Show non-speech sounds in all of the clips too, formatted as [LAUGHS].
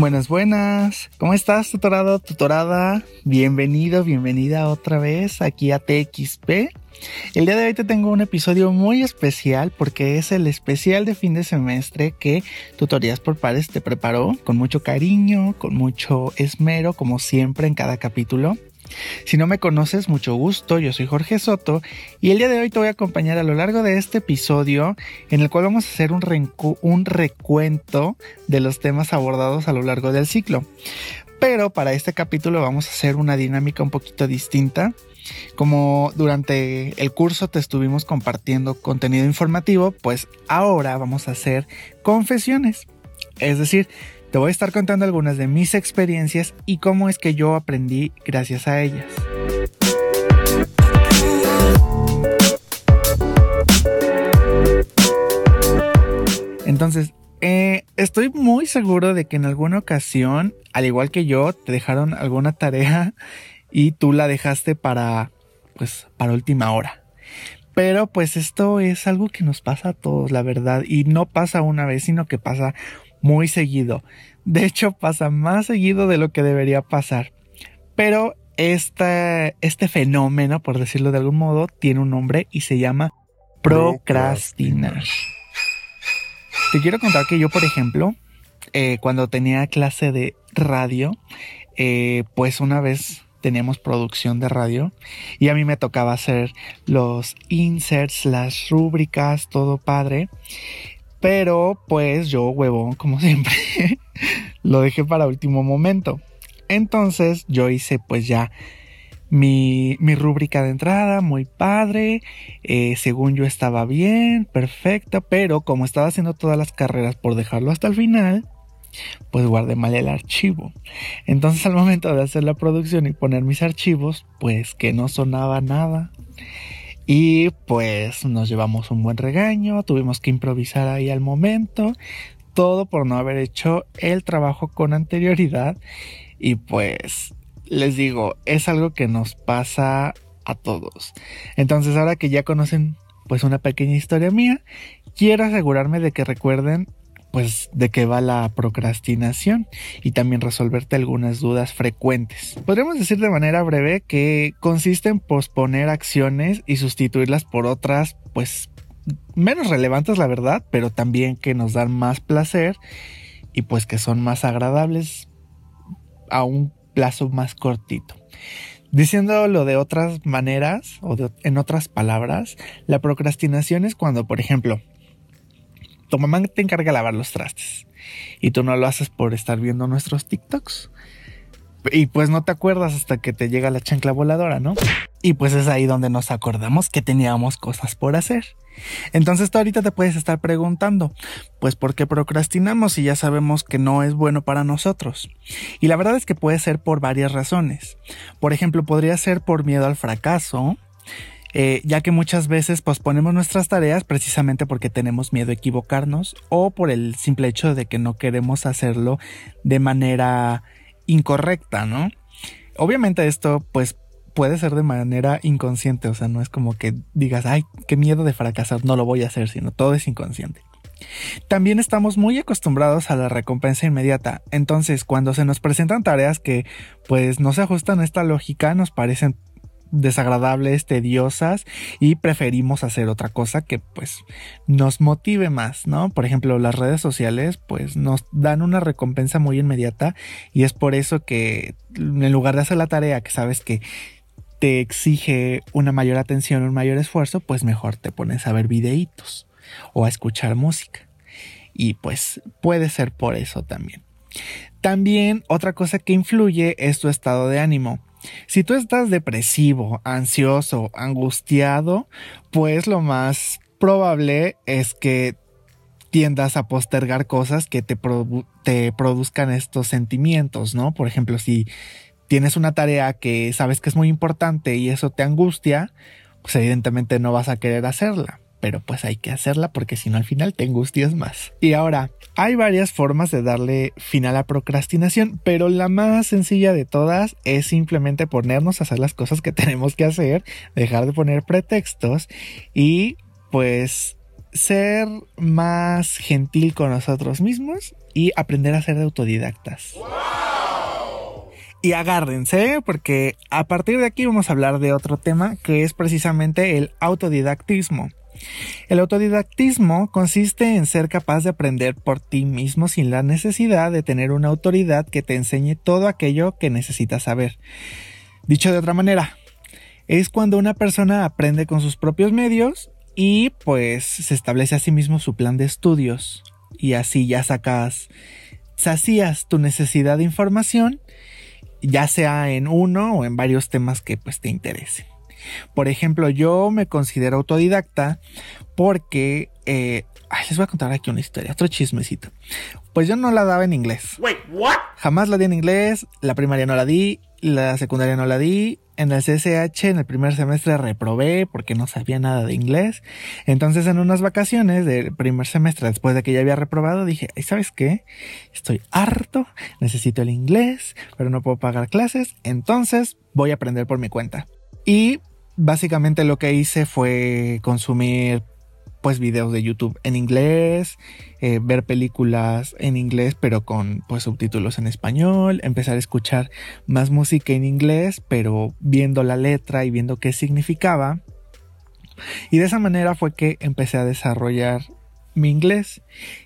Buenas, buenas. ¿Cómo estás, tutorado, tutorada? Bienvenido, bienvenida otra vez aquí a TXP. El día de hoy te tengo un episodio muy especial porque es el especial de fin de semestre que Tutorías por Pares te preparó con mucho cariño, con mucho esmero, como siempre en cada capítulo. Si no me conoces, mucho gusto, yo soy Jorge Soto y el día de hoy te voy a acompañar a lo largo de este episodio en el cual vamos a hacer un, un recuento de los temas abordados a lo largo del ciclo. Pero para este capítulo vamos a hacer una dinámica un poquito distinta. Como durante el curso te estuvimos compartiendo contenido informativo, pues ahora vamos a hacer confesiones. Es decir, te voy a estar contando algunas de mis experiencias y cómo es que yo aprendí gracias a ellas. Entonces, eh, estoy muy seguro de que en alguna ocasión, al igual que yo, te dejaron alguna tarea [LAUGHS] y tú la dejaste para, pues, para última hora. Pero pues esto es algo que nos pasa a todos, la verdad, y no pasa una vez, sino que pasa muy seguido. De hecho, pasa más seguido de lo que debería pasar. Pero este, este fenómeno, por decirlo de algún modo, tiene un nombre y se llama procrastinar. Te quiero contar que yo, por ejemplo, eh, cuando tenía clase de radio, eh, pues una vez teníamos producción de radio y a mí me tocaba hacer los inserts, las rúbricas, todo padre. Pero pues yo, huevón, como [LAUGHS] siempre, lo dejé para último momento. Entonces yo hice pues ya mi, mi rúbrica de entrada, muy padre, eh, según yo estaba bien, perfecta, pero como estaba haciendo todas las carreras por dejarlo hasta el final, pues guardé mal el archivo. Entonces al momento de hacer la producción y poner mis archivos, pues que no sonaba nada. Y pues nos llevamos un buen regaño, tuvimos que improvisar ahí al momento, todo por no haber hecho el trabajo con anterioridad. Y pues les digo, es algo que nos pasa a todos. Entonces ahora que ya conocen pues una pequeña historia mía, quiero asegurarme de que recuerden pues de qué va la procrastinación y también resolverte algunas dudas frecuentes. Podríamos decir de manera breve que consiste en posponer acciones y sustituirlas por otras pues menos relevantes la verdad, pero también que nos dan más placer y pues que son más agradables a un plazo más cortito. Diciéndolo de otras maneras o en otras palabras, la procrastinación es cuando, por ejemplo, tu mamá te encarga lavar los trastes y tú no lo haces por estar viendo nuestros TikToks. Y pues no te acuerdas hasta que te llega la chancla voladora, ¿no? Y pues es ahí donde nos acordamos que teníamos cosas por hacer. Entonces tú ahorita te puedes estar preguntando, pues ¿por qué procrastinamos si ya sabemos que no es bueno para nosotros? Y la verdad es que puede ser por varias razones. Por ejemplo, podría ser por miedo al fracaso, eh, ya que muchas veces posponemos nuestras tareas precisamente porque tenemos miedo a equivocarnos o por el simple hecho de que no queremos hacerlo de manera incorrecta, ¿no? Obviamente esto pues puede ser de manera inconsciente, o sea, no es como que digas, ay, qué miedo de fracasar, no lo voy a hacer, sino todo es inconsciente. También estamos muy acostumbrados a la recompensa inmediata, entonces cuando se nos presentan tareas que pues no se ajustan a esta lógica, nos parecen desagradables, tediosas y preferimos hacer otra cosa que pues nos motive más, ¿no? Por ejemplo, las redes sociales pues nos dan una recompensa muy inmediata y es por eso que en lugar de hacer la tarea que sabes que te exige una mayor atención, un mayor esfuerzo, pues mejor te pones a ver videitos o a escuchar música. Y pues puede ser por eso también. También otra cosa que influye es tu estado de ánimo. Si tú estás depresivo, ansioso, angustiado, pues lo más probable es que tiendas a postergar cosas que te, produzcan estos sentimientos, ¿no? Por ejemplo, si tienes una tarea que sabes que es muy importante y eso te angustia, pues evidentemente no vas a querer hacerla. Pero pues hay que hacerla porque si no al final te angustias más. Y ahora, hay varias formas de darle final a la procrastinación, pero la más sencilla de todas es simplemente ponernos a hacer las cosas que [LAUGHS] tenemos que hacer, dejar de poner pretextos y pues ser más gentil con nosotros mismos y aprender a ser autodidactas. Y agárrense porque a partir de aquí vamos a hablar de otro tema que es precisamente el autodidactismo. El autodidactismo consiste en ser capaz de aprender por ti mismo sin la necesidad de tener una autoridad que te enseñe todo aquello que necesitas saber. Dicho de otra manera, es cuando una persona aprende con sus propios medios y pues se establece a sí mismo su plan de estudios y así ya sacas, sacías tu necesidad de información, ya sea en uno o en varios temas que pues te interesen. Por ejemplo, yo me considero autodidacta porque eh, les voy a contar aquí una historia, otro chismecito. Pues yo no la daba en inglés. Jamás la di en inglés, la primaria no la di, la secundaria no la di, en el CSH en el primer semestre reprobé porque no sabía nada de inglés. Entonces en unas vacaciones del primer semestre, después de que ya había reprobado, dije, ¿sabes qué? Estoy harto, necesito el inglés, pero no puedo pagar clases, entonces voy a aprender por mi cuenta. Y básicamente lo que hice fue consumir pues videos de YouTube en inglés, eh, ver películas en inglés pero con pues subtítulos en español, empezar a escuchar más música en inglés pero viendo la letra y viendo qué significaba. Y de esa manera fue que empecé a desarrollar mi inglés.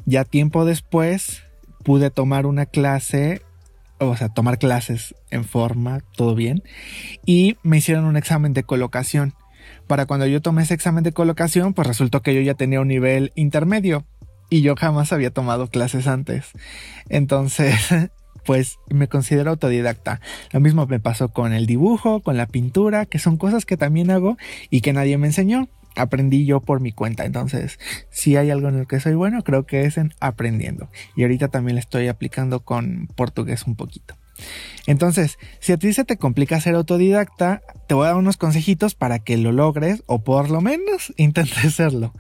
Ya tiempo después pude tomar una clase, o sea, tomar clases en forma, todo bien, y me hicieron un examen de colocación para cuando yo tomé ese examen de colocación, pues resultó que yo ya tenía un nivel intermedio y yo jamás había tomado clases antes. Entonces, [LAUGHS] pues me considero autodidacta. Lo mismo me pasó con el dibujo, con la pintura, que son cosas que también hago y que nadie me enseñó. Aprendí yo por mi cuenta. Entonces, si hay algo en el que soy bueno, creo que es en aprendiendo. Y ahorita también le estoy aplicando con portugués un poquito. Entonces, si a ti se te complica ser autodidacta, te voy a dar unos consejitos para que lo logres o por lo menos [LAUGHS] intentes hacerlo.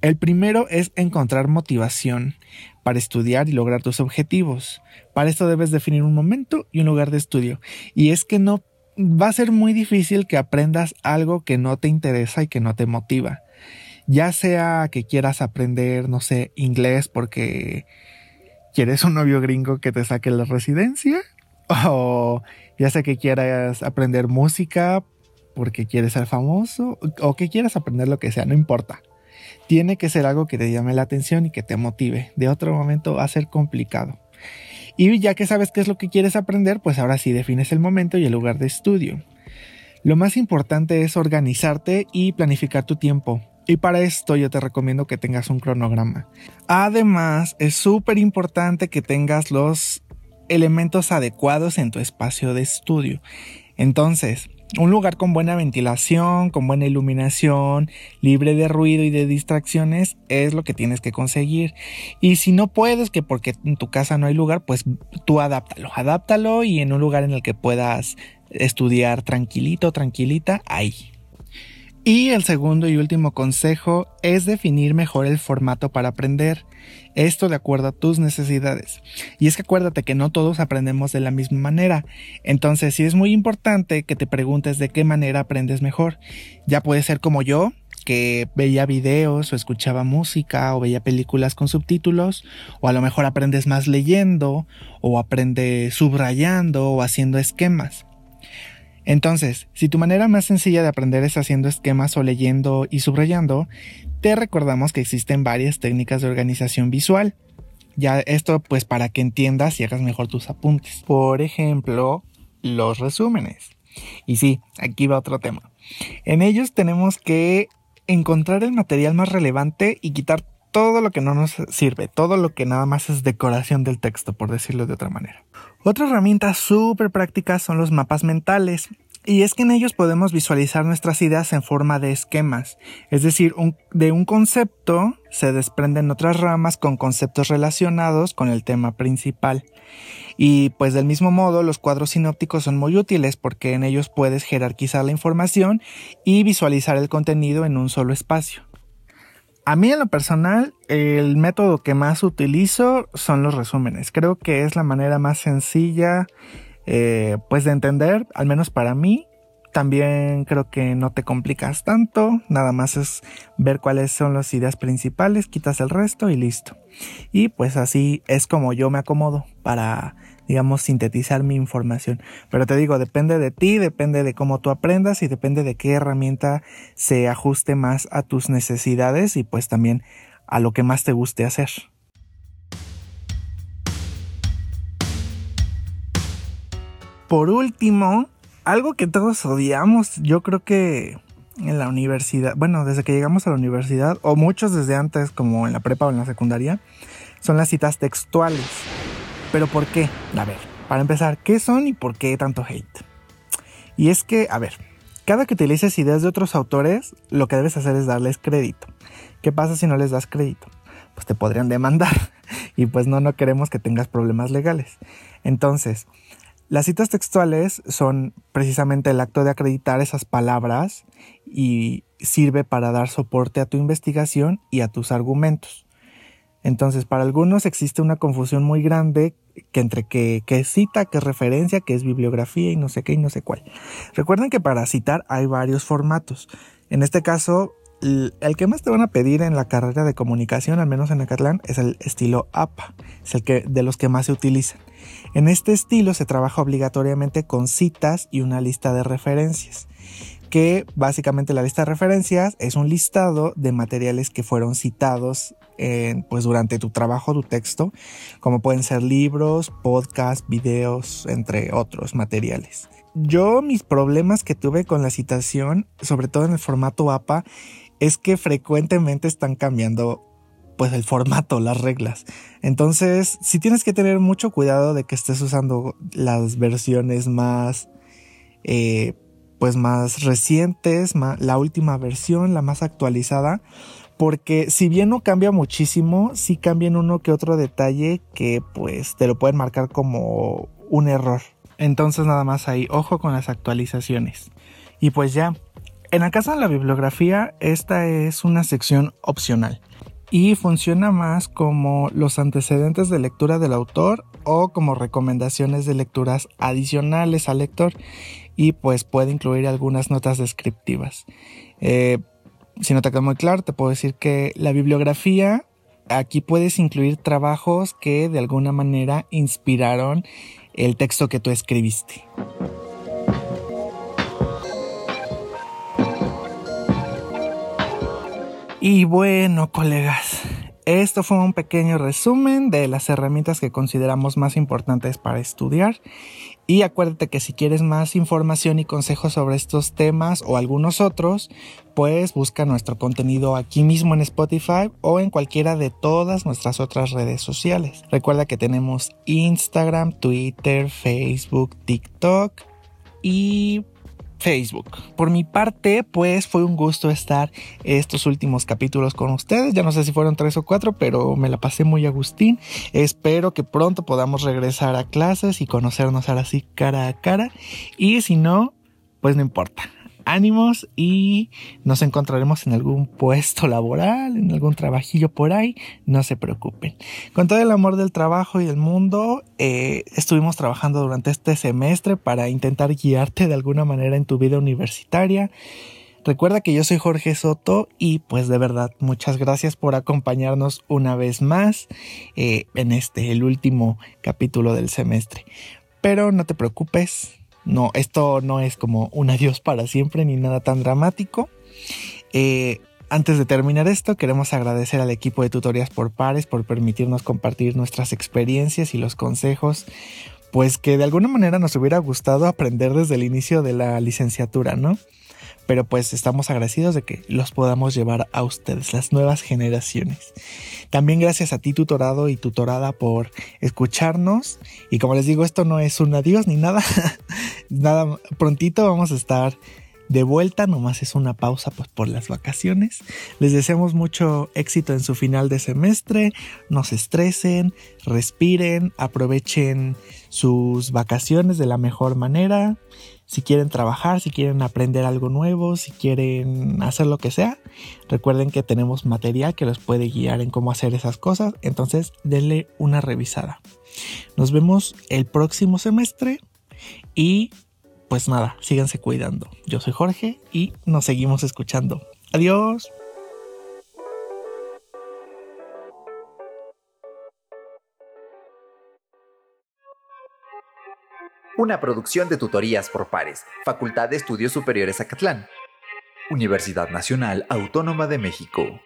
El primero es encontrar motivación para estudiar y lograr tus objetivos. Para esto debes definir un momento y un lugar de estudio. Y es que no va a ser muy difícil que aprendas algo que no te interesa y que no te motiva. Ya sea que quieras aprender, no sé, inglés porque quieres un novio gringo que te saque la residencia o ya sea que quieras aprender música porque quieres ser famoso o que quieras aprender lo que sea, no importa. Tiene que ser algo que te llame la atención y que te motive. De otro momento va a ser complicado. Y ya que sabes qué es lo que quieres aprender, pues ahora sí defines el momento y el lugar de estudio. Lo más importante es organizarte y planificar tu tiempo. Y para esto yo te recomiendo que tengas un cronograma. Además, es súper importante que tengas los elementos adecuados en tu espacio de estudio. Entonces, un lugar con buena ventilación, con buena iluminación, libre de ruido y de distracciones es lo que tienes que conseguir. Y si no puedes, que porque en tu casa no hay lugar, pues tú adáptalo, adáptalo y en un lugar en el que puedas estudiar tranquilito, tranquilita, ahí. Y el segundo y último consejo es definir mejor el formato para aprender. Esto de acuerdo a tus necesidades. Y es que acuérdate que no todos aprendemos de la misma manera. Entonces sí es muy importante que te preguntes de qué manera aprendes mejor. Ya puede ser como yo, que veía videos o escuchaba música o veía películas con subtítulos, o a lo mejor aprendes más leyendo, o aprendes subrayando o haciendo esquemas. Entonces, si tu manera más sencilla de aprender es haciendo esquemas o leyendo y subrayando, te recordamos que existen varias técnicas de organización visual. Ya esto pues para que entiendas y hagas mejor tus apuntes. Por ejemplo, los resúmenes. Y sí, aquí va otro tema. En ellos tenemos que encontrar el material más relevante y quitar todo lo que no nos sirve, todo lo que nada más es decoración del texto, por decirlo de otra manera. Otra herramienta súper práctica son los mapas mentales. Y es que en ellos podemos visualizar nuestras ideas en forma de esquemas, es decir, de un concepto se desprenden otras ramas con conceptos relacionados con el tema principal. Y pues del mismo modo los cuadros sinópticos son muy útiles porque en ellos puedes jerarquizar la información y visualizar el contenido en un solo espacio. A mí en lo personal, el método que más utilizo son los resúmenes. Creo que es la manera más sencilla eh, pues de entender, al menos para mí. También creo que no te complicas tanto, nada más es ver cuáles son las ideas principales, quitas el resto y listo. Y pues así es como yo me acomodo para, digamos, sintetizar mi información. Pero te digo, depende de ti, depende de cómo tú aprendas y depende de qué herramienta se ajuste más a tus necesidades y pues también a lo que más te guste hacer. por último, algo que todos odiamos, yo creo que en la universidad, bueno, desde que llegamos a la universidad, o muchos desde antes, como en la prepa o en la secundaria, son las citas textuales. Pero ¿por qué? A ver, para empezar, ¿qué son y por qué tanto hate? Y es que, a ver, cada que utilices ideas de otros autores, lo que debes hacer es darles crédito. ¿Qué pasa si no les das crédito? Pues te podrían demandar. [LAUGHS] Y pues no, no queremos que tengas problemas legales. Entonces, las citas textuales son precisamente el acto de acreditar esas palabras y sirve para dar soporte a tu investigación y a tus argumentos. Entonces, para algunos existe una confusión muy grande que entre qué es cita, qué es referencia, qué es bibliografía y no sé qué y no sé cuál. Recuerden que para citar hay varios formatos. En este caso, el que más te van a pedir en la carrera de comunicación, al menos en Acatlán, es el estilo APA. Es el que de los que más se utilizan. En este estilo se trabaja obligatoriamente con citas y una lista de referencias, que básicamente la lista de referencias es un listado de materiales que fueron citados pues durante tu trabajo, tu texto, como pueden ser libros, podcasts, videos, entre otros materiales. Yo mis problemas que tuve con la citación, sobre todo en el formato APA, es que frecuentemente están cambiando pues el formato, las reglas. Entonces, si tienes que tener mucho cuidado de que estés usando las versiones más, eh, pues más recientes, la última versión, la más actualizada, porque si bien no cambia muchísimo, sí cambia en uno que otro detalle que pues te lo pueden marcar como un error. Entonces nada más ahí, ojo con las actualizaciones. Y pues ya, en la casa de la bibliografía, esta es una sección opcional y funciona más como los antecedentes de lectura del autor o como recomendaciones de lecturas adicionales al lector y pues puede incluir algunas notas descriptivas. Eh, si no te queda muy claro, te puedo decir que la bibliografía aquí puedes incluir trabajos que de alguna manera inspiraron el texto que tú escribiste. Y bueno, colegas, esto fue un pequeño resumen de las herramientas que consideramos más importantes para estudiar. Y acuérdate que si quieres más información y consejos sobre estos temas o algunos otros, pues busca nuestro contenido aquí mismo en Spotify o en cualquiera de todas nuestras otras redes sociales. Recuerda que tenemos Instagram, Twitter, Facebook, TikTok y Facebook. Por mi parte, pues fue un gusto estar estos últimos capítulos con ustedes. Ya no sé si fueron tres o cuatro, pero me la pasé muy agustín. Espero que pronto podamos regresar a clases y conocernos ahora sí cara a cara. Y si no, pues no importa ánimos y nos encontraremos en algún puesto laboral, en algún trabajillo por ahí, no se preocupen. Con todo el amor del trabajo y del mundo, eh, estuvimos trabajando durante este semestre para intentar guiarte de alguna manera en tu vida universitaria. Recuerda que yo soy Jorge Soto y pues de verdad muchas gracias por acompañarnos una vez más eh, en este, el último capítulo del semestre. Pero no te preocupes, no, esto no es como un adiós para siempre ni nada tan dramático. Eh, antes de terminar esto, queremos agradecer al equipo de Tutorías por Pares por permitirnos compartir nuestras experiencias y los consejos, pues que de alguna manera nos hubiera gustado aprender desde el inicio de la licenciatura, ¿no? pero pues estamos agradecidos de que los podamos llevar a ustedes, las nuevas generaciones. También gracias a ti, tutorado y tutorada, por escucharnos. Y como les digo, esto no es un adiós ni nada. [LAUGHS] nada, prontito vamos a estar de vuelta, nomás es una pausa pues por las vacaciones. Les deseamos mucho éxito en su final de semestre, no se estresen, respiren, aprovechen sus vacaciones de la mejor manera. Si quieren trabajar, si quieren aprender algo nuevo, si quieren hacer lo que sea, recuerden que tenemos material que los puede guiar en cómo hacer esas cosas, entonces denle una revisada. Nos vemos el próximo semestre y pues nada, síganse cuidando. Yo soy Jorge y nos seguimos escuchando. Adiós. Una producción de tutorías por pares, Facultad de Estudios Superiores Acatlán, Universidad Nacional Autónoma de México.